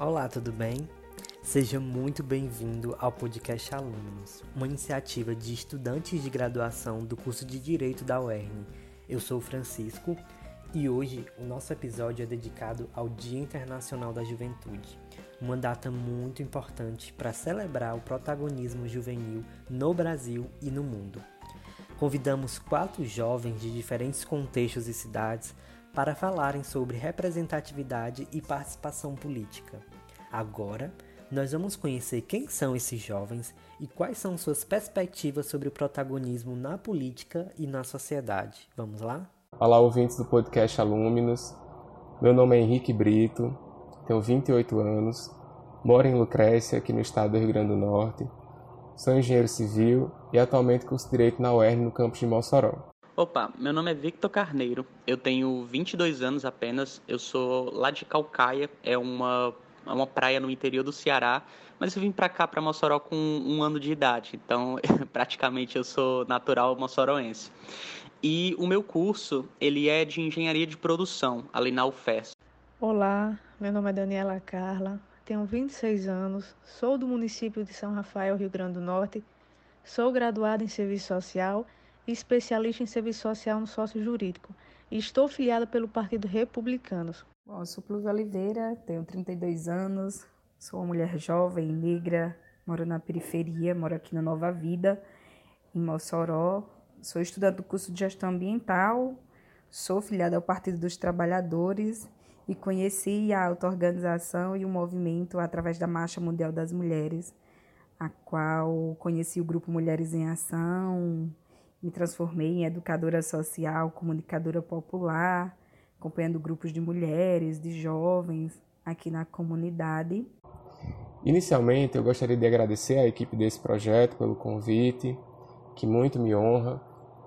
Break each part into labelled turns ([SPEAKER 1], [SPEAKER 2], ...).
[SPEAKER 1] Olá, tudo bem? Seja muito bem-vindo ao podcast Alunos, uma iniciativa de estudantes de graduação do curso de Direito da UERN. Eu sou o Francisco e hoje o nosso episódio é dedicado ao Dia Internacional da Juventude, uma data muito importante para celebrar o protagonismo juvenil no Brasil e no mundo. Convidamos quatro jovens de diferentes contextos e cidades para falarem sobre representatividade e participação política. Agora, nós vamos conhecer quem são esses jovens e quais são suas perspectivas sobre o protagonismo na política e na sociedade. Vamos lá?
[SPEAKER 2] Olá, ouvintes do podcast Alúminos. Meu nome é Henrique Brito, tenho 28 anos, moro em Lucrécia, aqui no estado do Rio Grande do Norte. Sou engenheiro civil e atualmente curso Direito na UERN no campus de Mossoró.
[SPEAKER 3] Opa, meu nome é Victor Carneiro, eu tenho 22 anos apenas, eu sou lá de Calcaia, é uma, é uma praia no interior do Ceará, mas eu vim para cá, para Mossoró, com um ano de idade, então praticamente eu sou natural mossoroense. E o meu curso, ele é de Engenharia de Produção, ali na UFES.
[SPEAKER 4] Olá, meu nome é Daniela Carla, tenho 26 anos, sou do município de São Rafael, Rio Grande do Norte, sou graduada em Serviço Social e especialista em serviço social no sócio jurídico. E estou filiada pelo Partido Republicano.
[SPEAKER 5] Bom, eu sou Plus Oliveira, tenho 32 anos, sou uma mulher jovem, negra, moro na periferia, moro aqui na Nova Vida, em Mossoró. Sou estudante do curso de Gestão Ambiental, sou filiada ao Partido dos Trabalhadores e conheci a auto-organização e o movimento através da Marcha Mundial das Mulheres, a qual conheci o grupo Mulheres em Ação, me transformei em educadora social, comunicadora popular, acompanhando grupos de mulheres, de jovens aqui na comunidade.
[SPEAKER 2] Inicialmente, eu gostaria de agradecer à equipe desse projeto pelo convite, que muito me honra,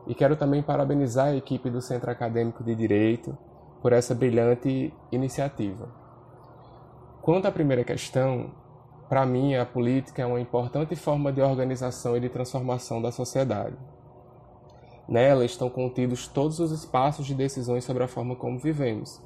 [SPEAKER 2] e quero também parabenizar a equipe do Centro Acadêmico de Direito por essa brilhante iniciativa. Quanto à primeira questão, para mim a política é uma importante forma de organização e de transformação da sociedade. Nela estão contidos todos os espaços de decisões sobre a forma como vivemos.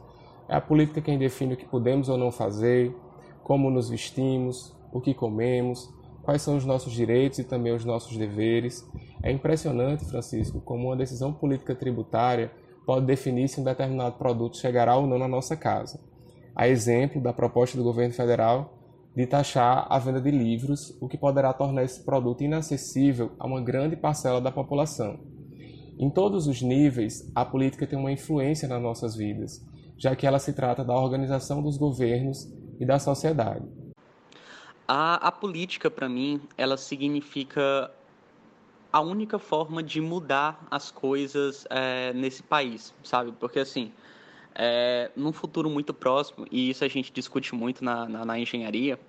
[SPEAKER 2] É a política quem define o que podemos ou não fazer, como nos vestimos, o que comemos, quais são os nossos direitos e também os nossos deveres. É impressionante, Francisco, como uma decisão política tributária pode definir se um determinado produto chegará ou não na nossa casa. A exemplo da proposta do governo federal de taxar a venda de livros, o que poderá tornar esse produto inacessível a uma grande parcela da população. Em todos os níveis, a política tem uma influência nas nossas vidas, já que ela se trata da organização dos governos e da sociedade.
[SPEAKER 3] A, a política, para mim, ela significa a única forma de mudar as coisas é, nesse país, sabe? Porque, assim, é, num futuro muito próximo, e isso a gente discute muito na, na, na engenharia,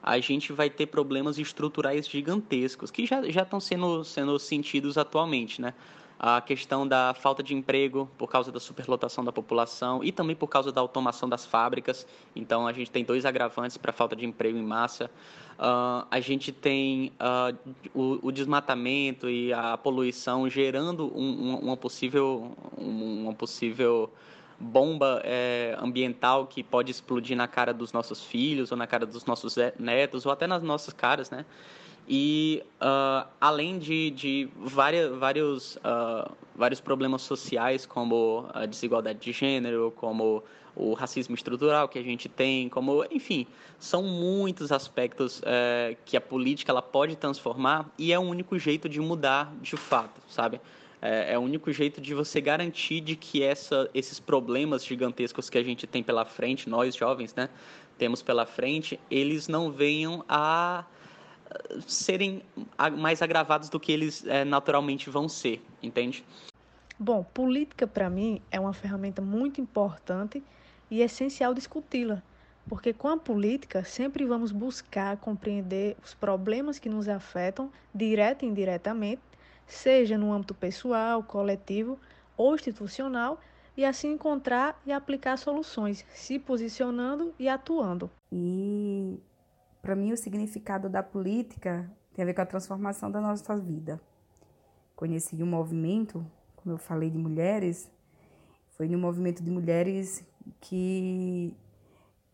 [SPEAKER 3] a gente vai ter problemas estruturais gigantescos, que já, já estão sendo, sendo sentidos atualmente, né? A questão da falta de emprego por causa da superlotação da população e também por causa da automação das fábricas. Então, a gente tem dois agravantes para a falta de emprego em massa. Uh, a gente tem uh, o, o, desmatamento e a poluição gerando um, um, uma possível, um, uma possível bomba é, ambiental que pode explodir na cara dos nossos filhos ou na cara dos nossos netos ou até nas nossas caras, né? E uh, além de, de várias, vários, uh, vários problemas sociais, como a desigualdade de gênero, como o racismo estrutural que a gente tem, como, enfim, são muitos aspectos uh, que a política ela pode transformar e é o único jeito de mudar de fato, sabe? É, é o único jeito de você garantir de que essa, esses problemas gigantescos que a gente tem pela frente, nós jovens, né, temos pela frente, eles não venham a serem mais agravados do que eles é, naturalmente vão ser, entende?
[SPEAKER 4] Bom, política para mim é uma ferramenta muito importante e essencial discuti-la, porque com a política sempre vamos buscar compreender os problemas que nos afetam, direta e indiretamente, seja no âmbito pessoal, coletivo ou institucional, e assim encontrar e aplicar soluções, se posicionando e atuando.
[SPEAKER 5] E para mim, o significado da política tem a ver com a transformação da nossa vida. Conheci um movimento, como eu falei, de mulheres, foi um movimento de mulheres que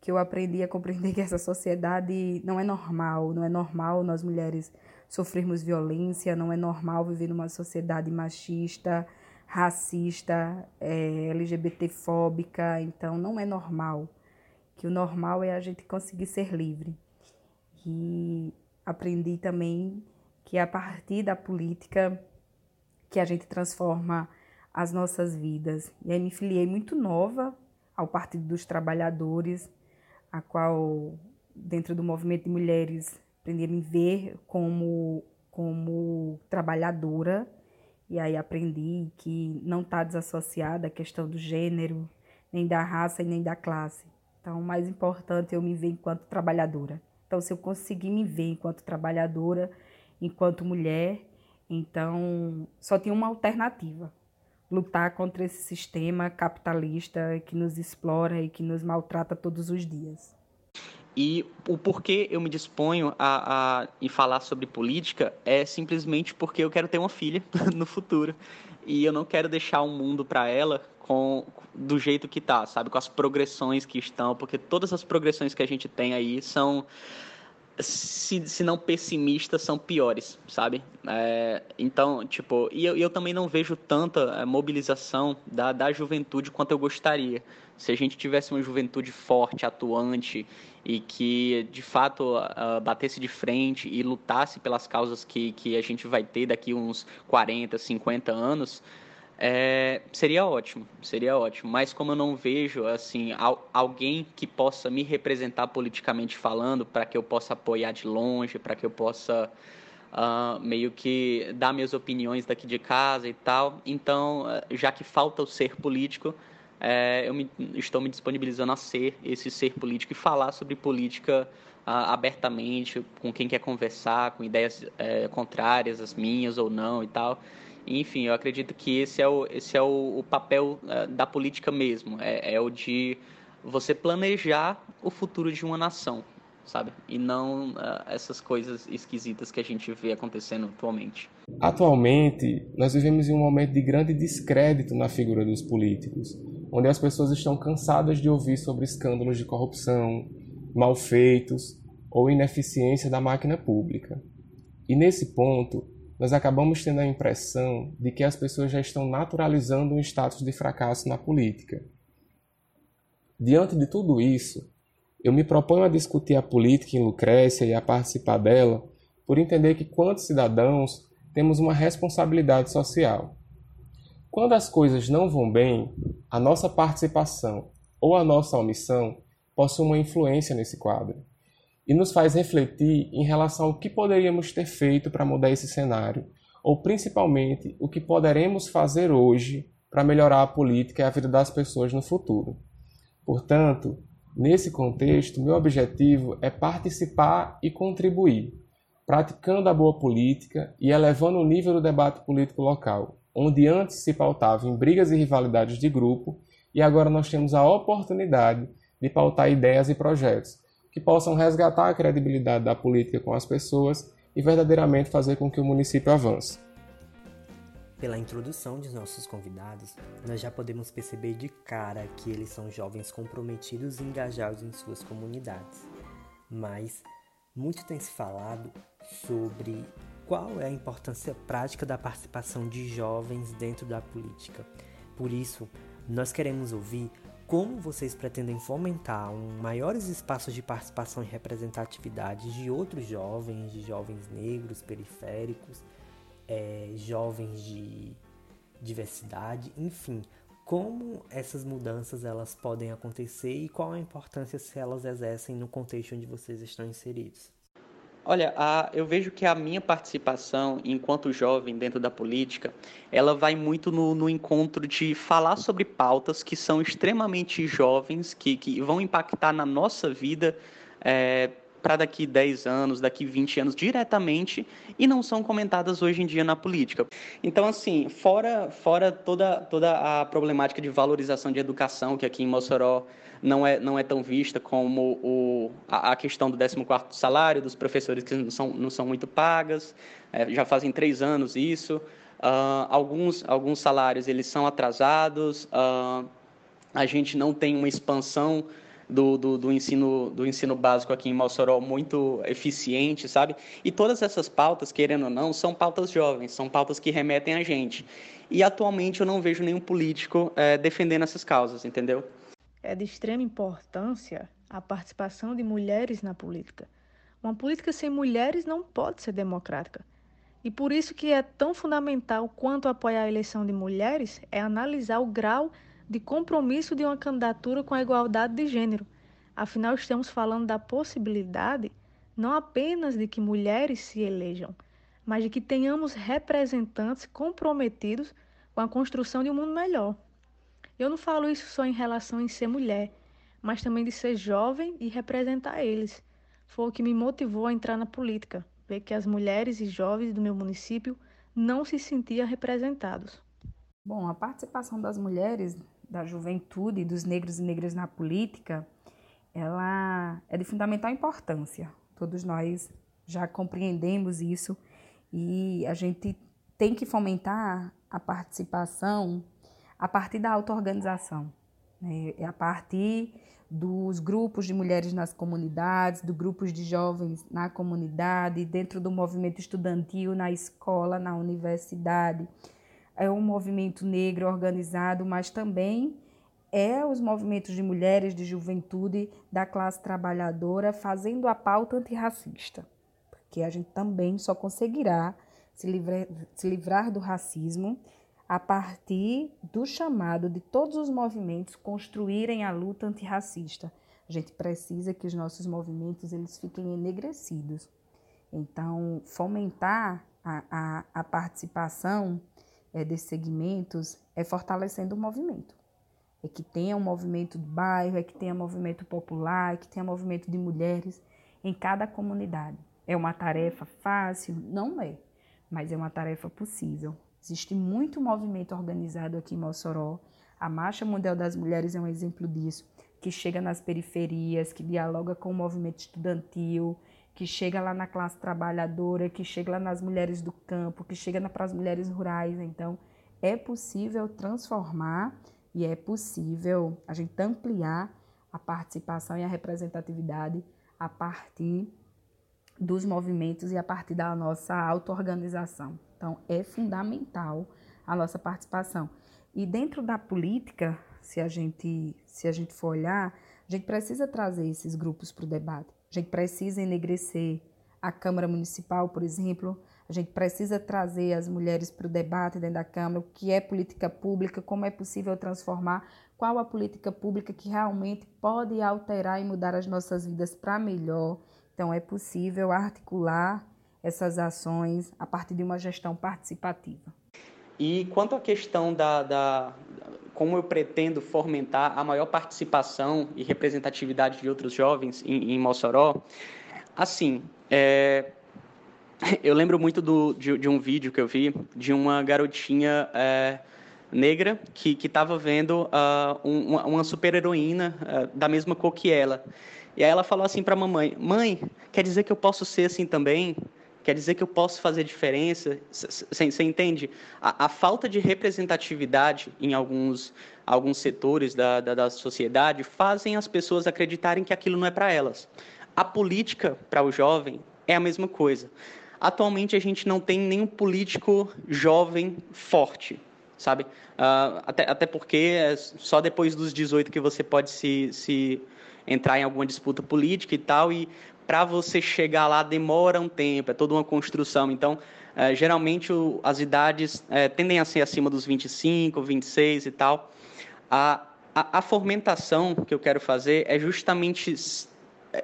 [SPEAKER 5] que eu aprendi a compreender que essa sociedade não é normal, não é normal nós mulheres sofrermos violência, não é normal viver numa sociedade machista, racista, é, LGBTfóbica, então não é normal. Que o normal é a gente conseguir ser livre. E aprendi também que a partir da política que a gente transforma as nossas vidas. E aí me filiei muito nova ao Partido dos Trabalhadores, a qual, dentro do movimento de mulheres, aprendi a me ver como, como trabalhadora. E aí aprendi que não está desassociada a questão do gênero, nem da raça e nem da classe. Então, o mais importante é eu me ver enquanto trabalhadora. Então, se eu conseguir me ver enquanto trabalhadora, enquanto mulher, então só tinha uma alternativa: lutar contra esse sistema capitalista que nos explora e que nos maltrata todos os dias.
[SPEAKER 3] E o porquê eu me disponho a, a, a falar sobre política é simplesmente porque eu quero ter uma filha no futuro. E eu não quero deixar um mundo para ela com do jeito que tá, sabe? Com as progressões que estão, porque todas as progressões que a gente tem aí são se, se não pessimistas, são piores, sabe? É, então, tipo, e eu, eu também não vejo tanta é, mobilização da, da juventude quanto eu gostaria. Se a gente tivesse uma juventude forte, atuante e que de fato uh, batesse de frente e lutasse pelas causas que, que a gente vai ter daqui uns 40, 50 anos, é, seria ótimo, seria ótimo. Mas como eu não vejo assim al alguém que possa me representar politicamente falando, para que eu possa apoiar de longe, para que eu possa uh, meio que dar minhas opiniões daqui de casa e tal. Então, ah, já que falta o ser político, é, eu me, estou me disponibilizando a ser esse ser político e falar sobre política uh, abertamente com quem quer conversar, com ideias é, contrárias às minhas ou não e tal. Enfim, eu acredito que esse é o, esse é o, o papel uh, da política mesmo, é, é o de você planejar o futuro de uma nação, sabe? E não uh, essas coisas esquisitas que a gente vê acontecendo atualmente.
[SPEAKER 2] Atualmente, nós vivemos em um momento de grande descrédito na figura dos políticos, onde as pessoas estão cansadas de ouvir sobre escândalos de corrupção, malfeitos ou ineficiência da máquina pública. E nesse ponto, nós acabamos tendo a impressão de que as pessoas já estão naturalizando um status de fracasso na política. Diante de tudo isso, eu me proponho a discutir a política em Lucrécia e a participar dela por entender que, quanto cidadãos, temos uma responsabilidade social. Quando as coisas não vão bem, a nossa participação ou a nossa omissão possui uma influência nesse quadro e nos faz refletir em relação ao que poderíamos ter feito para mudar esse cenário, ou principalmente o que poderemos fazer hoje para melhorar a política e a vida das pessoas no futuro. Portanto, nesse contexto, meu objetivo é participar e contribuir, praticando a boa política e elevando o nível do debate político local, onde antes se pautava em brigas e rivalidades de grupo, e agora nós temos a oportunidade de pautar ideias e projetos que possam resgatar a credibilidade da política com as pessoas e verdadeiramente fazer com que o município avance.
[SPEAKER 1] Pela introdução de nossos convidados, nós já podemos perceber de cara que eles são jovens comprometidos e engajados em suas comunidades. Mas muito tem se falado sobre qual é a importância prática da participação de jovens dentro da política. Por isso, nós queremos ouvir como vocês pretendem fomentar um, maiores espaços de participação e representatividade de outros jovens, de jovens negros, periféricos, é, jovens de diversidade, enfim, como essas mudanças elas podem acontecer e qual a importância se elas exercem no contexto onde vocês estão inseridos.
[SPEAKER 3] Olha, a, eu vejo que a minha participação enquanto jovem dentro da política, ela vai muito no, no encontro de falar sobre pautas que são extremamente jovens, que, que vão impactar na nossa vida é, para daqui 10 anos, daqui 20 anos diretamente e não são comentadas hoje em dia na política. Então, assim, fora, fora toda, toda a problemática de valorização de educação, que aqui em Mossoró não é, não é tão vista como o, a, a questão do 14º salário dos professores que não são, não são muito pagas, é, já fazem três anos isso, uh, alguns, alguns salários eles são atrasados, uh, a gente não tem uma expansão do, do, do, ensino, do ensino básico aqui em Mossoró muito eficiente, sabe? E todas essas pautas, querendo ou não, são pautas jovens, são pautas que remetem a gente. E atualmente eu não vejo nenhum político é, defendendo essas causas, entendeu?
[SPEAKER 4] É de extrema importância a participação de mulheres na política. Uma política sem mulheres não pode ser democrática. E por isso que é tão fundamental quanto apoiar a eleição de mulheres é analisar o grau de compromisso de uma candidatura com a igualdade de gênero. Afinal, estamos falando da possibilidade não apenas de que mulheres se elejam, mas de que tenhamos representantes comprometidos com a construção de um mundo melhor. Eu não falo isso só em relação em ser mulher, mas também de ser jovem e representar eles. Foi o que me motivou a entrar na política ver que as mulheres e jovens do meu município não se sentiam representados.
[SPEAKER 5] Bom, a participação das mulheres, da juventude, dos negros e negras na política, ela é de fundamental importância. Todos nós já compreendemos isso e a gente tem que fomentar a participação a partir da auto-organização, né? É a partir dos grupos de mulheres nas comunidades, dos grupos de jovens na comunidade, dentro do movimento estudantil, na escola, na universidade. É um movimento negro organizado, mas também é os movimentos de mulheres, de juventude, da classe trabalhadora, fazendo a pauta antirracista. Porque a gente também só conseguirá se livrar, se livrar do racismo a partir do chamado de todos os movimentos construírem a luta antirracista. A gente precisa que os nossos movimentos eles fiquem enegrecidos. Então, fomentar a, a, a participação é, desses segmentos é fortalecendo o movimento. É que tenha um movimento do bairro, é que tenha movimento popular, é que tenha movimento de mulheres em cada comunidade. É uma tarefa fácil? Não é, mas é uma tarefa possível. Existe muito movimento organizado aqui em Mossoró. A Marcha Mundial das Mulheres é um exemplo disso, que chega nas periferias, que dialoga com o movimento estudantil, que chega lá na classe trabalhadora, que chega lá nas mulheres do campo, que chega para as mulheres rurais. Então, é possível transformar e é possível a gente ampliar a participação e a representatividade a partir dos movimentos e a partir da nossa auto-organização. Então, é fundamental a nossa participação. E dentro da política, se a gente, se a gente for olhar, a gente precisa trazer esses grupos para o debate. A gente precisa enegrecer a Câmara Municipal, por exemplo. A gente precisa trazer as mulheres para o debate dentro da Câmara, o que é política pública, como é possível transformar, qual a política pública que realmente pode alterar e mudar as nossas vidas para melhor. Então, é possível articular essas ações a partir de uma gestão participativa.
[SPEAKER 3] E quanto à questão da, da como eu pretendo fomentar a maior participação e representatividade de outros jovens em, em Mossoró, assim, é, eu lembro muito do, de, de, um vídeo que eu vi de uma garotinha é, negra que estava vendo uh, uma, super-heroína uh, da mesma cor que ela. E aí ela falou assim para a mamãe: Mãe, quer dizer que eu posso ser assim também? Quer dizer que eu posso fazer diferença? Você entende? A, a, falta de representatividade em alguns, alguns setores da, da, da sociedade fazem as pessoas acreditarem que aquilo não é para elas. A política para o jovem é a mesma coisa. Atualmente a gente não tem nenhum político jovem forte, sabe? Uh, até, até porque é só depois dos 18 que você pode se, se entrar em alguma disputa política e tal, e para você chegar lá demora um tempo, é toda uma construção. Então, é, geralmente o, as idades é, tendem a ser acima dos 25, 26 e tal. A, a, a fomentação que eu quero fazer é justamente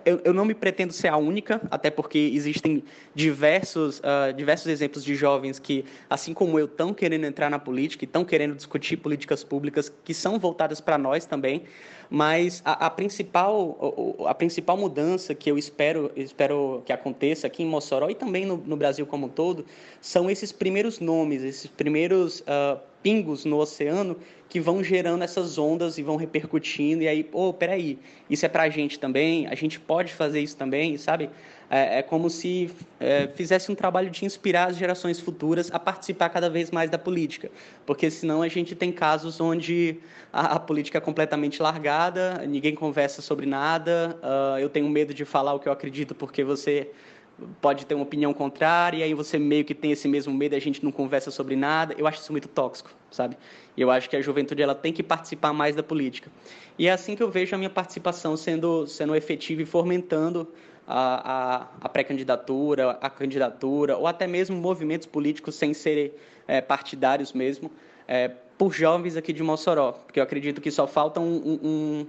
[SPEAKER 3] eu, eu, não me pretendo ser a única, até porque existem diversos, uh, diversos exemplos de jovens que, assim como eu, estão querendo entrar na política e estão querendo discutir políticas públicas que são voltadas para nós também. Mas a, a, principal, a principal mudança que eu espero, espero que aconteça aqui em Mossoró e também no, no Brasil como um todo são esses primeiros nomes, esses primeiros uh, pingos no oceano que vão gerando essas ondas e vão repercutindo, e aí, oh, peraí, isso é pra gente também, a gente pode fazer isso também, sabe? É, é como se é, fizesse um trabalho de inspirar as gerações futuras a participar cada vez mais da política, porque senão a gente tem casos onde a, a política é completamente largada, ninguém conversa sobre nada, uh, eu tenho medo de falar o que eu acredito porque você pode ter uma opinião contrária, e aí você meio que tem esse mesmo medo, a gente não conversa sobre nada. Eu acho isso muito tóxico, sabe? Eu acho que a juventude ela tem que participar mais da política. E é assim que eu vejo a minha participação sendo, sendo efetiva e fomentando a, a, a pré-candidatura, a candidatura, ou até mesmo movimentos políticos sem serem é, partidários mesmo, é, por jovens aqui de Mossoró. Porque eu acredito que só falta um, um,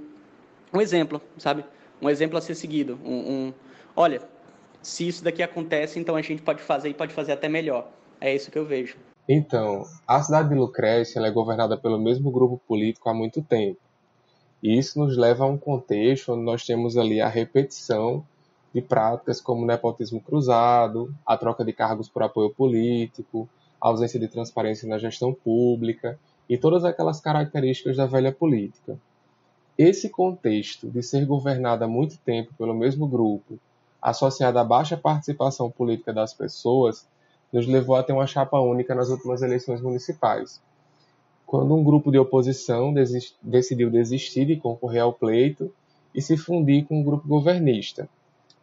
[SPEAKER 3] um exemplo, sabe? Um exemplo a ser seguido. Um, um, olha, se isso daqui acontece, então a gente pode fazer e pode fazer até melhor. É isso que eu vejo.
[SPEAKER 2] Então, a cidade de Lucrécia é governada pelo mesmo grupo político há muito tempo. E isso nos leva a um contexto onde nós temos ali a repetição de práticas como nepotismo cruzado, a troca de cargos por apoio político, a ausência de transparência na gestão pública e todas aquelas características da velha política. Esse contexto de ser governada há muito tempo pelo mesmo grupo associada à baixa participação política das pessoas, nos levou a ter uma chapa única nas últimas eleições municipais. Quando um grupo de oposição desist, decidiu desistir de concorrer ao pleito e se fundir com um grupo governista,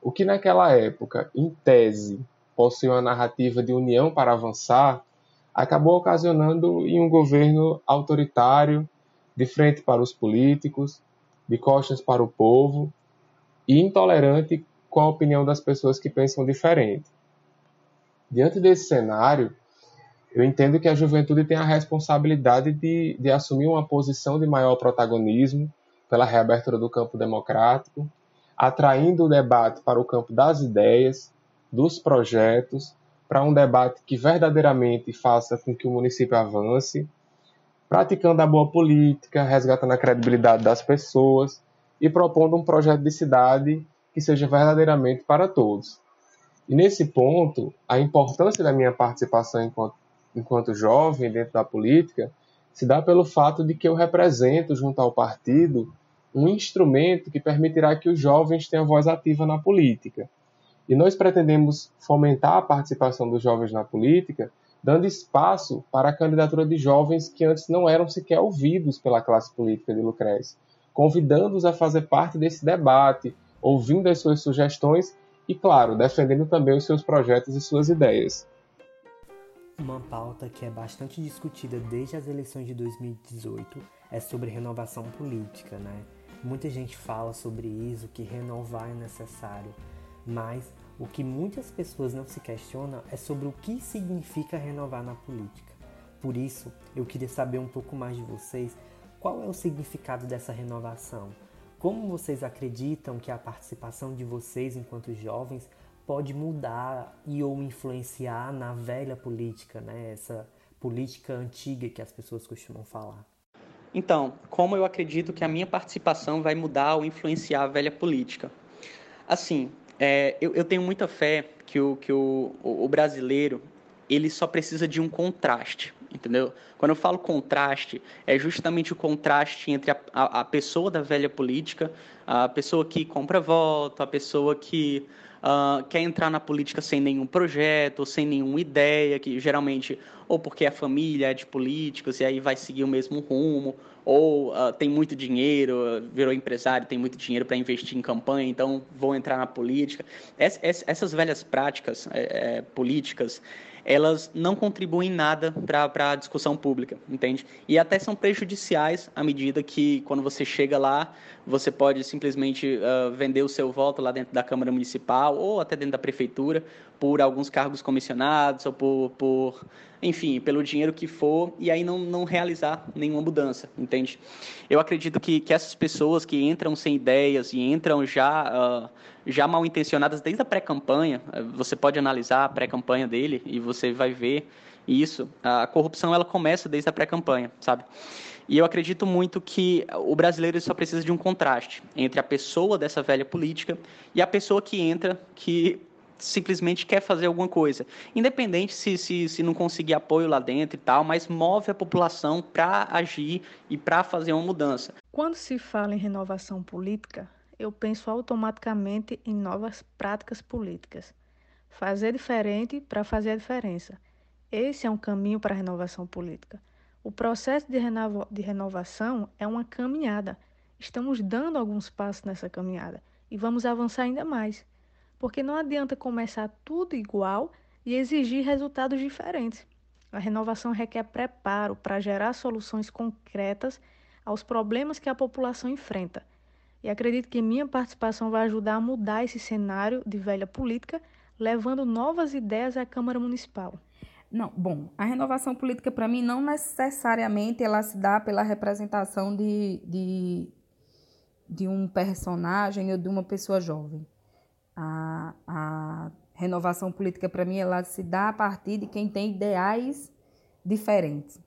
[SPEAKER 2] o que naquela época, em tese, possuía uma narrativa de união para avançar, acabou ocasionando em um governo autoritário, de frente para os políticos, de costas para o povo e intolerante com a opinião das pessoas que pensam diferente. Diante desse cenário, eu entendo que a juventude tem a responsabilidade de, de assumir uma posição de maior protagonismo pela reabertura do campo democrático, atraindo o debate para o campo das ideias, dos projetos, para um debate que verdadeiramente faça com que o município avance, praticando a boa política, resgatando a credibilidade das pessoas e propondo um projeto de cidade que seja verdadeiramente para todos. E nesse ponto, a importância da minha participação enquanto, enquanto jovem dentro da política se dá pelo fato de que eu represento, junto ao partido, um instrumento que permitirá que os jovens tenham voz ativa na política. E nós pretendemos fomentar a participação dos jovens na política, dando espaço para a candidatura de jovens que antes não eram sequer ouvidos pela classe política de Lucrece, convidando-os a fazer parte desse debate, ouvindo as suas sugestões e, claro, defendendo também os seus projetos e suas ideias.
[SPEAKER 1] Uma pauta que é bastante discutida desde as eleições de 2018 é sobre renovação política, né? Muita gente fala sobre isso, que renovar é necessário, mas o que muitas pessoas não se questionam é sobre o que significa renovar na política. Por isso, eu queria saber um pouco mais de vocês qual é o significado dessa renovação. Como vocês acreditam que a participação de vocês enquanto jovens pode mudar e ou influenciar na velha política, né? Essa política antiga que as pessoas costumam falar.
[SPEAKER 3] Então, como eu acredito que a minha participação vai mudar ou influenciar a velha política? Assim, é, eu, eu, tenho muita fé que o, que o, o brasileiro ele só precisa de um contraste entendeu? Quando eu falo contraste, é justamente o contraste entre a, a, a, pessoa da velha política, a pessoa que compra voto, a pessoa que uh, quer entrar na política sem nenhum projeto, sem nenhuma ideia, que geralmente ou porque a família é de políticos e aí vai seguir o mesmo rumo, ou uh, tem muito dinheiro, virou empresário, tem muito dinheiro para investir em campanha, então vou entrar na política. essas velhas práticas é, é, políticas, elas não contribuem nada para a discussão pública, entende? E até são prejudiciais à medida que, quando você chega lá, você pode simplesmente uh, vender o seu voto lá dentro da Câmara Municipal ou até dentro da Prefeitura por alguns cargos comissionados ou por, por enfim, pelo dinheiro que for, e aí não, não realizar nenhuma mudança, entende? Eu acredito que, que essas pessoas que entram sem ideias e entram já, uh, já mal intencionadas desde a pré-campanha, uh, você pode analisar a pré-campanha dele e você vai ver isso. A corrupção ela começa desde a pré-campanha, sabe? E eu acredito muito que o brasileiro só precisa de um contraste entre a pessoa dessa velha política e a pessoa que entra, que simplesmente quer fazer alguma coisa. Independente se, se, se não conseguir apoio lá dentro e tal, mas move a população para agir e para fazer uma mudança.
[SPEAKER 4] Quando se fala em renovação política, eu penso automaticamente em novas práticas políticas. Fazer diferente para fazer a diferença. Esse é um caminho para a renovação política. O processo de, renova de renovação é uma caminhada. Estamos dando alguns passos nessa caminhada e vamos avançar ainda mais. Porque não adianta começar tudo igual e exigir resultados diferentes. A renovação requer preparo para gerar soluções concretas aos problemas que a população enfrenta. E acredito que minha participação vai ajudar a mudar esse cenário de velha política, levando novas ideias à Câmara Municipal.
[SPEAKER 5] Não, bom, a renovação política para mim não necessariamente ela se dá pela representação de, de, de um personagem ou de uma pessoa jovem. A, a renovação política para mim ela se dá a partir de quem tem ideais diferentes.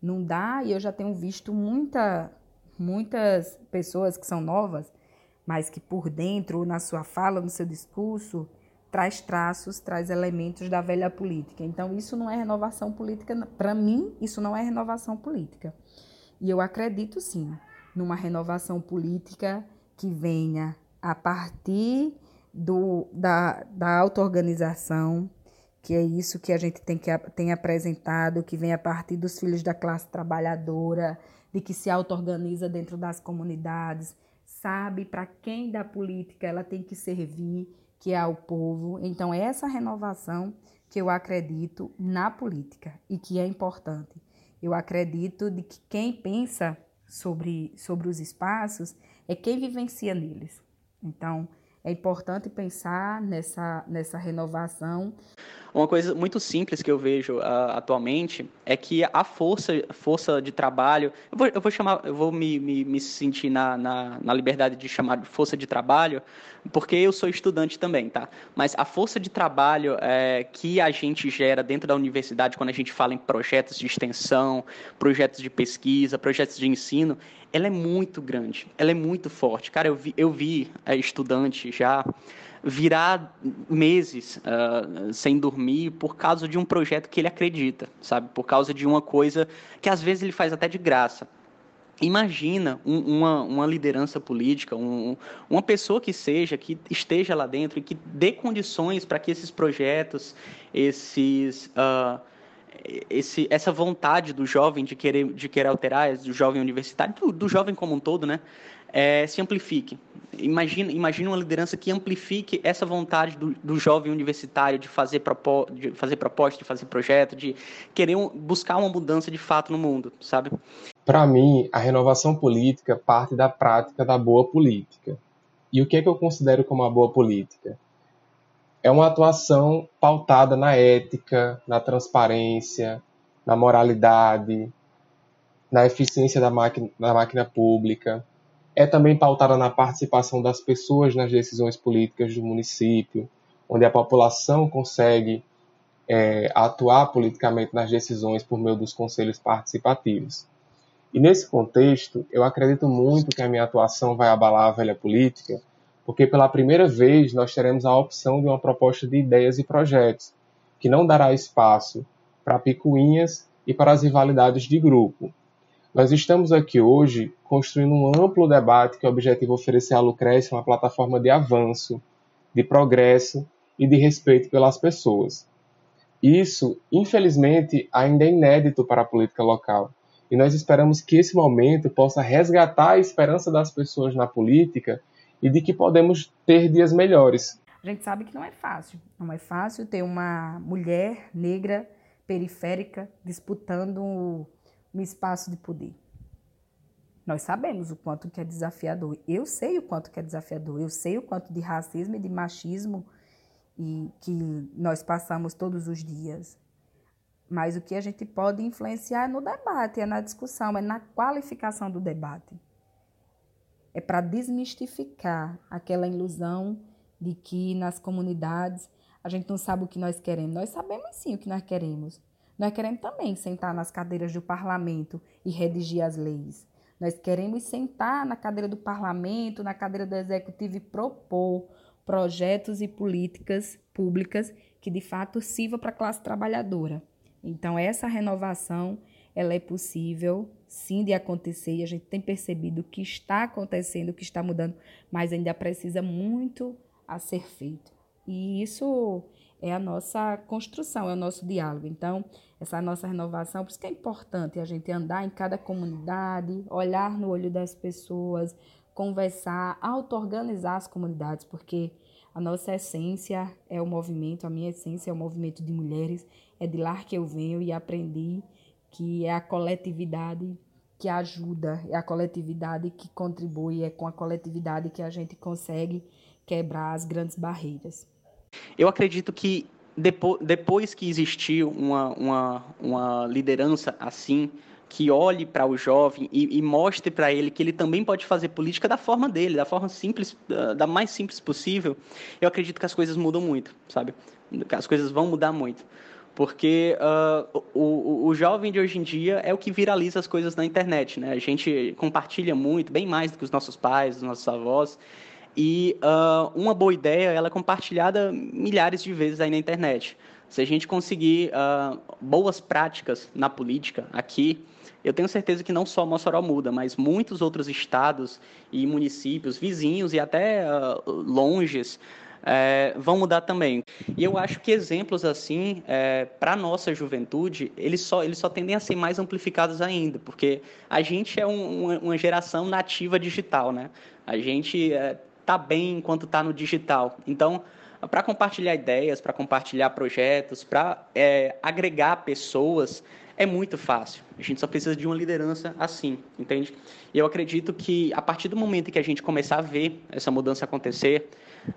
[SPEAKER 5] Não dá, e eu já tenho visto muita, muitas pessoas que são novas, mas que por dentro, na sua fala, no seu discurso, traz traços, traz elementos da velha política. Então, isso não é renovação política. Para mim, isso não é renovação política. E eu acredito sim numa renovação política que venha a partir do, da, da auto-organização, que é isso que a gente tem, que, tem apresentado, que vem a partir dos filhos da classe trabalhadora, de que se auto-organiza dentro das comunidades, sabe para quem da política ela tem que servir, que é ao povo. Então, é essa renovação que eu acredito na política e que é importante. Eu acredito de que quem pensa sobre, sobre os espaços é quem vivencia neles. Então, é importante pensar nessa, nessa renovação.
[SPEAKER 3] Uma coisa muito simples que eu vejo uh, atualmente é que a força, força de trabalho, eu vou, eu vou chamar, eu vou me, me, me sentir na, na, na, liberdade de chamar de força de trabalho, porque eu sou estudante também, tá? Mas a força de trabalho é, que a gente gera dentro da universidade, quando a gente fala em projetos de extensão, projetos de pesquisa, projetos de ensino, ela é muito grande, ela é muito forte. Cara, eu vi, eu vi é, estudante já virar meses uh, sem dormir por causa de um projeto que ele acredita, sabe? Por causa de uma coisa que às vezes ele faz até de graça. Imagina um, uma, uma liderança política, um, uma pessoa que seja, que esteja lá dentro e que dê condições para que esses projetos, esses. Uh, esse, essa vontade do jovem de querer, de querer alterar, do jovem universitário, do, do jovem como um todo, né? É, se amplifique. Imagina, imagina uma liderança que amplifique essa vontade do, do jovem universitário de fazer, propo, de fazer proposta, de fazer projeto, de querer um, buscar uma mudança de fato no mundo, sabe?
[SPEAKER 2] Para mim, a renovação política parte da prática da boa política. E o que é que eu considero como a boa política? É uma atuação pautada na ética, na transparência, na moralidade, na eficiência da máquina, da máquina pública. É também pautada na participação das pessoas nas decisões políticas do município, onde a população consegue é, atuar politicamente nas decisões por meio dos conselhos participativos. E nesse contexto, eu acredito muito que a minha atuação vai abalar a velha política, porque pela primeira vez nós teremos a opção de uma proposta de ideias e projetos, que não dará espaço para picuinhas e para as rivalidades de grupo. Nós estamos aqui hoje construindo um amplo debate que é objetivo oferecer à Lucrécia uma plataforma de avanço, de progresso e de respeito pelas pessoas. Isso, infelizmente, ainda é inédito para a política local. E nós esperamos que esse momento possa resgatar a esperança das pessoas na política e de que podemos ter dias melhores.
[SPEAKER 5] A gente sabe que não é fácil. Não é fácil ter uma mulher negra periférica disputando um espaço de poder. Nós sabemos o quanto que é desafiador. Eu sei o quanto que é desafiador. Eu sei o quanto de racismo e de machismo e que nós passamos todos os dias. Mas o que a gente pode influenciar é no debate, é na discussão, é na qualificação do debate é para desmistificar aquela ilusão de que nas comunidades a gente não sabe o que nós queremos. Nós sabemos sim o que nós queremos. Nós queremos também sentar nas cadeiras do parlamento e redigir as leis. Nós queremos sentar na cadeira do parlamento, na cadeira do executivo e propor projetos e políticas públicas que de fato sirvam para a classe trabalhadora. Então, essa renovação ela é possível sim de acontecer e a gente tem percebido que está acontecendo, que está mudando, mas ainda precisa muito a ser feito. E isso é a nossa construção, é o nosso diálogo. Então, essa nossa renovação, por isso que é importante a gente andar em cada comunidade, olhar no olho das pessoas, conversar, auto-organizar as comunidades, porque a nossa essência é o movimento, a minha essência é o movimento de mulheres, é de lá que eu venho e aprendi que é a coletividade que ajuda, é a coletividade que contribui, é com a coletividade que a gente consegue quebrar as grandes barreiras.
[SPEAKER 3] Eu acredito que depois, depois que existiu uma, uma, uma liderança assim, que olhe para o jovem e, e mostre para ele que ele também pode fazer política da forma dele, da forma simples, da mais simples possível, eu acredito que as coisas mudam muito, sabe? As coisas vão mudar muito. Porque uh, o, o jovem de hoje em dia é o que viraliza as coisas na internet, né? A gente compartilha muito, bem mais do que os nossos pais, os nossos avós. E uh, uma boa ideia ela é compartilhada milhares de vezes aí na internet. Se a gente conseguir uh, boas práticas na política aqui, eu tenho certeza que não só Mossoró muda, mas muitos outros estados e municípios vizinhos e até longes é, vão mudar também. E eu acho que exemplos assim, é, para nossa juventude, eles só, eles só tendem a ser mais amplificados ainda, porque a gente é um, uma, geração nativa digital, né? A gente é, está bem enquanto está no digital. Então, para compartilhar ideias, para compartilhar projetos, para é, agregar pessoas, é muito fácil. A gente só precisa de uma liderança assim, entende? E eu acredito que a partir do momento que a gente começar a ver essa mudança acontecer,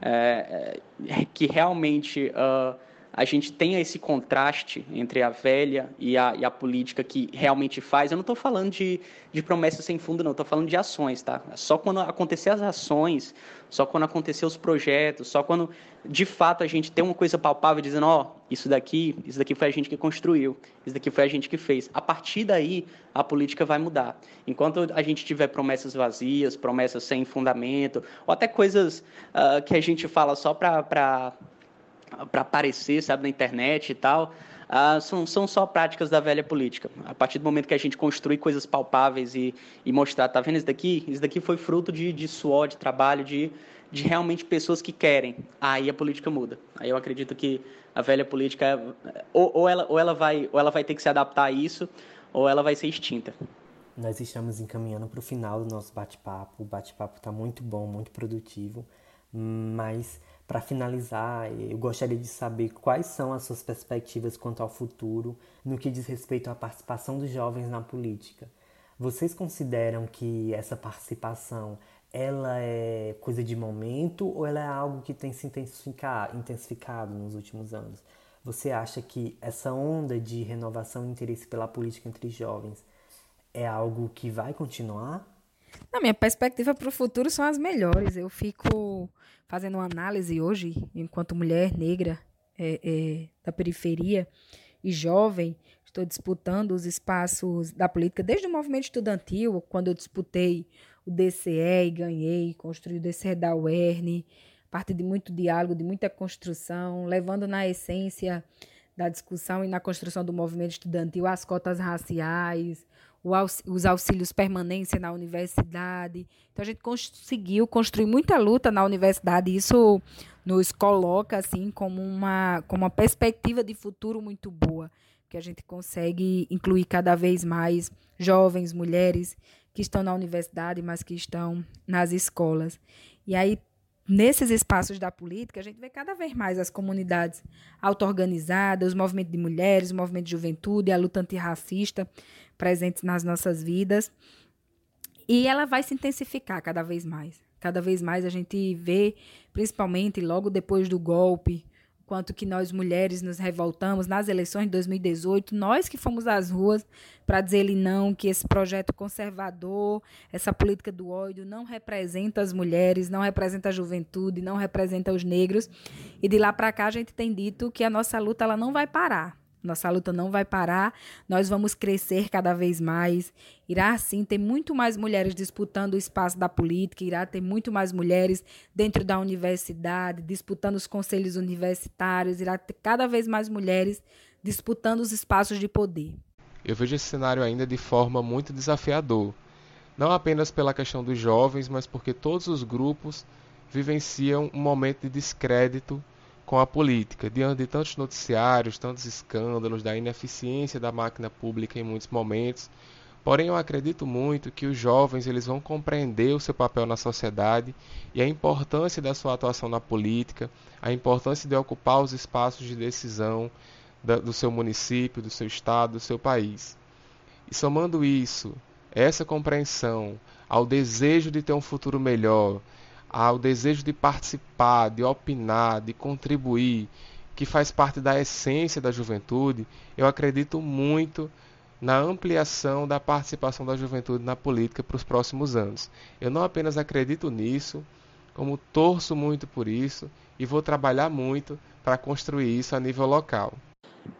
[SPEAKER 3] é, é, que realmente uh, a gente tenha esse contraste entre a velha e a, e a política que realmente faz. Eu não estou falando de, de promessas sem fundo, não. Estou falando de ações, tá? Só quando acontecer as ações, só quando acontecer os projetos, só quando de fato a gente tem uma coisa palpável dizendo, ó, oh, isso daqui, isso daqui foi a gente que construiu, isso daqui foi a gente que fez. A partir daí, a política vai mudar. Enquanto a gente tiver promessas vazias, promessas sem fundamento, ou até coisas uh, que a gente fala só para para aparecer, sabe, na internet e tal, ah, são, são só práticas da velha política. A partir do momento que a gente construi coisas palpáveis e, e mostrar, tá vendo isso daqui? Isso daqui foi fruto de, de suor, de trabalho, de, de realmente pessoas que querem. Aí a política muda. Aí eu acredito que a velha política, ou, ou, ela, ou, ela vai, ou ela vai ter que se adaptar a isso, ou ela vai ser extinta.
[SPEAKER 1] Nós estamos encaminhando para o final do nosso bate-papo. O bate-papo está muito bom, muito produtivo, mas para finalizar, eu gostaria de saber quais são as suas perspectivas quanto ao futuro no que diz respeito à participação dos jovens na política. Vocês consideram que essa participação ela é coisa de momento ou ela é algo que tem se intensificado, intensificado nos últimos anos? Você acha que essa onda de renovação e interesse pela política entre jovens é algo que vai continuar?
[SPEAKER 5] Na minha perspectiva para o futuro são as melhores. Eu fico fazendo uma análise hoje, enquanto mulher negra é, é, da periferia e jovem, estou disputando os espaços da política desde o movimento estudantil, quando eu disputei o DCE e ganhei, construí o DCE da UERN, a partir de muito diálogo, de muita construção, levando na essência da discussão e na construção do movimento estudantil as cotas raciais, os auxílios permanência na universidade. Então a gente conseguiu construir muita luta na universidade. Isso nos coloca assim como uma, como uma perspectiva de futuro muito boa, que a gente consegue incluir cada vez mais jovens, mulheres que estão na universidade, mas que estão nas escolas. E aí nesses espaços da política, a gente vê cada vez mais as comunidades auto-organizadas, os movimentos de mulheres, o movimento de juventude, a luta antirracista presentes nas nossas vidas. E ela vai se intensificar cada vez mais. Cada vez mais a gente vê, principalmente logo depois do golpe, quanto que nós mulheres nos revoltamos nas eleições de 2018, nós que fomos às ruas para dizer ele não, que esse projeto conservador, essa política do ódio não representa as mulheres, não representa a juventude, não representa os negros. E de lá para cá a gente tem dito que a nossa luta ela não vai parar Nossa luta não vai parar, nós vamos crescer cada vez mais. Irá sim ter muito mais mulheres disputando o espaço da política, irá ter muito mais mulheres dentro da universidade, disputando os conselhos universitários, irá ter cada vez mais mulheres disputando os espaços de poder.
[SPEAKER 6] Eu vejo esse cenário ainda de forma muito desafiador, não apenas pela questão dos jovens, mas porque todos os grupos vivenciam um momento de descrédito com a política, diante de tantos noticiários, tantos escândalos, da ineficiência da máquina pública em muitos momentos. Porém, eu acredito muito que os jovens eles vão compreender o seu papel na sociedade e a importância da sua atuação na política, a importância de ocupar os espaços de decisão do seu município, do seu estado, do seu país. E somando isso, essa compreensão ao desejo de ter um futuro melhor, ao desejo de participar, de opinar, de contribuir, que faz parte da essência da juventude, eu acredito muito na ampliação da participação da juventude na política para os próximos anos. Eu não apenas acredito nisso, como torço muito por isso e vou trabalhar muito para construir isso a nível local.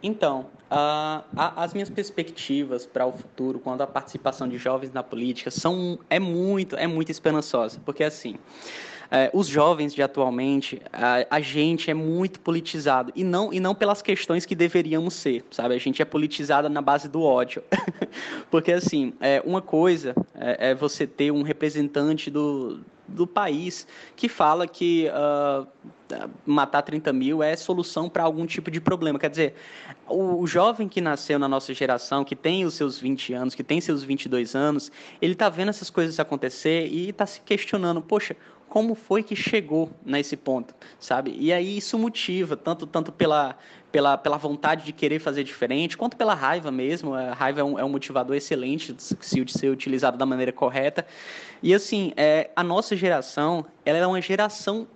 [SPEAKER 3] Então, uh, as minhas perspectivas para o futuro, quanto à participação de jovens na política, são é muito, é muito esperançosa, porque assim, é, os jovens de atualmente, a, a, gente é muito politizado. E não e não pelas questões que deveríamos ser, sabe? A gente é politizado na base do ódio, porque assim, é, uma coisa é, é você ter um representante do do país que fala que uh, matar 30 mil é solução para algum tipo de problema. Quer dizer, o, jovem que nasceu na nossa geração, que tem os seus 20 anos, que tem seus 22 anos, ele está vendo essas coisas acontecer e está se questionando: poxa, como foi que chegou nesse ponto, sabe? E aí isso motiva, tanto, tanto pela, pela, pela vontade de querer fazer diferente, quanto pela raiva mesmo. A raiva é um, é um motivador excelente se ser utilizado da maneira correta. E assim, é, a nossa geração, ela é uma geração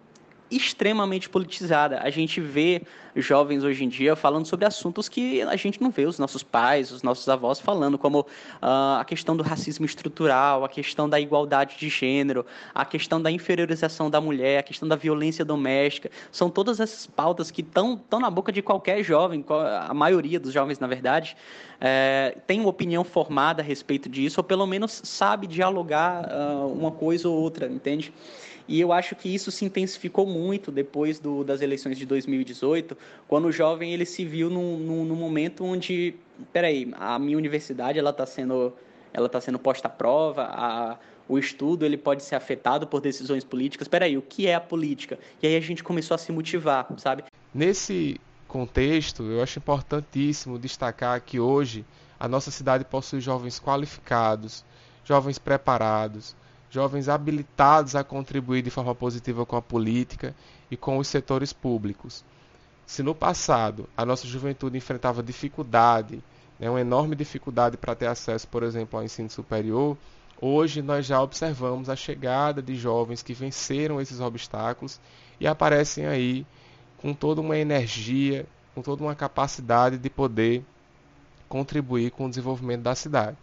[SPEAKER 3] extremamente politizada. A gente vê jovens hoje em dia falando sobre assuntos que a gente não vê os nossos pais, os nossos avós falando, como uh, a questão do racismo estrutural, a questão da igualdade de gênero, a questão da inferiorização da mulher, a questão da violência doméstica. São todas essas pautas que estão na boca de qualquer jovem, a maioria dos jovens, na verdade, é, tem uma opinião formada a respeito disso, ou pelo menos sabe dialogar uh, uma coisa ou outra, entende? E eu acho que isso se intensificou muito depois do, das eleições de 2018, quando o jovem ele se viu num, num, num momento onde, peraí, a minha universidade ela está sendo, ela tá sendo posta à prova, a, o estudo ele pode ser afetado por decisões políticas. Peraí, o que é a política? E aí a gente começou a se motivar, sabe?
[SPEAKER 6] Nesse contexto, eu acho importantíssimo destacar que hoje a nossa cidade possui jovens qualificados, jovens preparados, jovens habilitados a contribuir de forma positiva com a política e com os setores públicos. Se no passado a nossa juventude enfrentava dificuldade, né, uma enorme dificuldade para ter acesso, por exemplo, ao ensino superior, hoje nós já observamos a chegada de jovens que venceram esses obstáculos e aparecem aí com toda uma energia, com toda uma capacidade de poder contribuir com o desenvolvimento da cidade.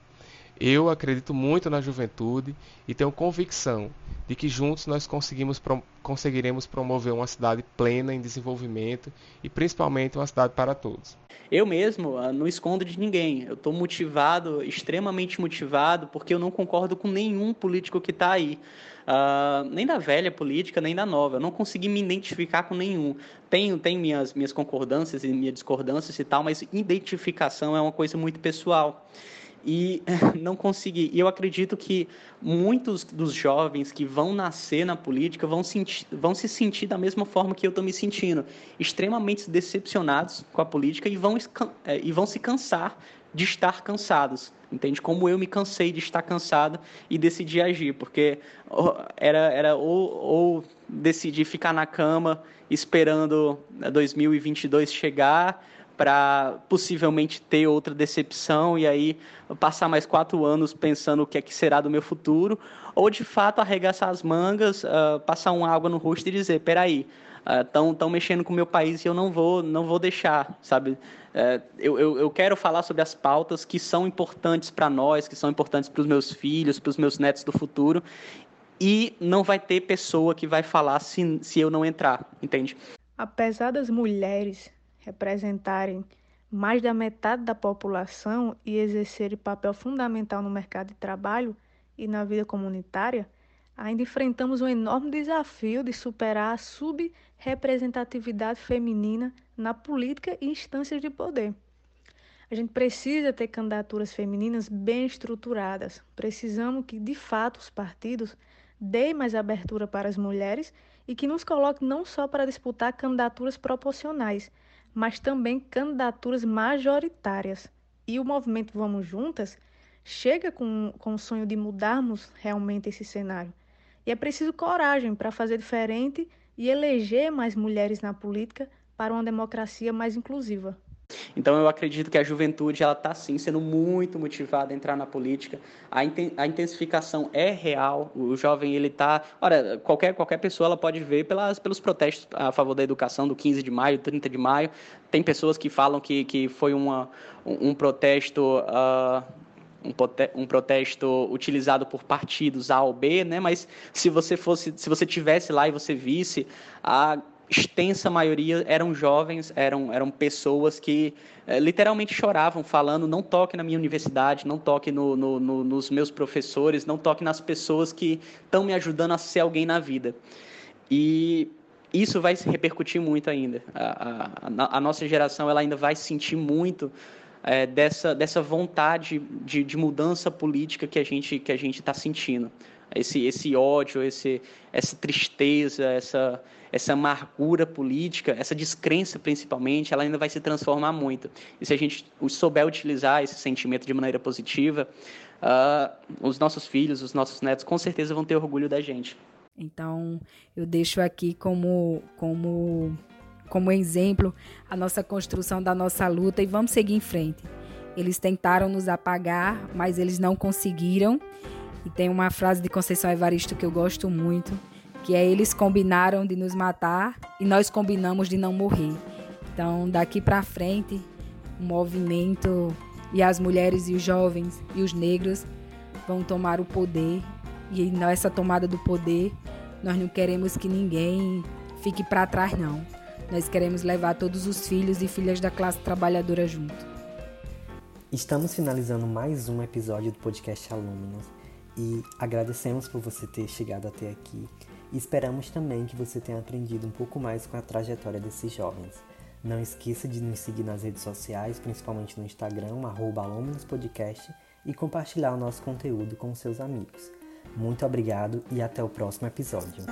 [SPEAKER 6] Eu acredito muito na juventude e tenho convicção de que juntos nós conseguimos, conseguiremos promover uma cidade plena em desenvolvimento e principalmente uma cidade para todos.
[SPEAKER 3] Eu mesmo ah, não escondo de ninguém. Eu estou motivado, extremamente motivado, porque eu não concordo com nenhum político que está aí. Uh, nem da velha política, nem da nova. Eu não consegui me identificar com nenhum. Tenho, tenho minhas, minhas concordâncias e minhas discordâncias e tal, mas identificação é uma coisa muito pessoal e não consegui. E eu acredito que muitos dos jovens que vão nascer na política vão, sentir, vão se sentir da mesma forma que eu estou me sentindo, extremamente decepcionados com a política e vão, é, e vão se cansar de estar cansados. Entende? Como eu me cansei de estar cansado e decidi agir, porque era, era ou, ou decidir ficar na cama esperando 2022 né, chegar para possivelmente ter outra decepção e aí passar mais quatro anos pensando o que é que será do meu futuro, ou de fato arregaçar as mangas, uh, passar uma água no rosto e dizer, peraí, estão uh, tão mexendo com o meu país e eu não vou, não vou deixar, sabe? Uh, eu, eu, eu, quero falar sobre as pautas que são importantes para nós, que são importantes para os meus filhos, para os meus netos do futuro, e não vai ter pessoa que vai falar se, se eu não entrar, entende?
[SPEAKER 4] Apesar das mulheres representarem mais da metade da população e exercerem papel fundamental no mercado de trabalho e na vida comunitária, ainda enfrentamos um enorme desafio de superar a subrepresentatividade feminina na política e instâncias de poder. A gente precisa ter candidaturas femininas bem estruturadas. Precisamos que, de fato, os partidos deem mais abertura para as mulheres e que nos coloquem não só para disputar candidaturas proporcionais, mas também candidaturas majoritárias. E o movimento Vamos Juntas chega com, com o sonho de mudarmos realmente esse cenário. E é preciso coragem para fazer diferente e eleger mais mulheres na política para uma democracia mais inclusiva.
[SPEAKER 3] Então eu acredito que a juventude ela está sim sendo muito motivada a entrar na política. A, a intensificação é real. O jovem ele está, olha, qualquer qualquer pessoa ela pode ver pelas pelos protestos a favor da educação do 15 de maio, 30 de maio. Tem pessoas que falam que, que foi uma, um, um protesto uh, um, protesto utilizado por partidos A ou B, né? Mas se você fosse, se você tivesse lá e você visse a extensa maioria eram jovens, eram, eram pessoas que é, literalmente choravam, falando: não toque na minha universidade, não toque no, no, no, nos meus professores, não toque nas pessoas que estão me ajudando a ser alguém na vida. E isso vai se repercutir muito ainda. A, a, a nossa geração ela ainda vai sentir muito é, dessa, dessa vontade de, de mudança política que a gente que a gente está sentindo. Esse, esse ódio, esse, essa tristeza, essa, essa amargura política, essa descrença principalmente, ela ainda vai se transformar muito. E se a gente souber utilizar esse sentimento de maneira positiva, uh, os nossos filhos, os nossos netos, com certeza vão ter orgulho da gente.
[SPEAKER 5] Então, eu deixo aqui como, como, como exemplo a nossa construção da nossa luta e vamos seguir em frente. Eles tentaram nos apagar, mas eles não conseguiram. E tem uma frase de Conceição Evaristo que eu gosto muito, que é eles combinaram de nos matar e nós combinamos de não morrer. Então, daqui para frente, o movimento e as mulheres e os jovens e os negros vão tomar o poder e nessa tomada do poder, nós não queremos que ninguém fique para trás não. Nós queremos levar todos os filhos e filhas da classe trabalhadora junto.
[SPEAKER 1] Estamos finalizando mais um episódio do podcast Alunos e agradecemos por você ter chegado até aqui e esperamos também que você tenha aprendido um pouco mais com a trajetória desses jovens. Não esqueça de nos seguir nas redes sociais, principalmente no Instagram, arroba Podcast, e compartilhar o nosso conteúdo com seus amigos. Muito obrigado e até o próximo episódio.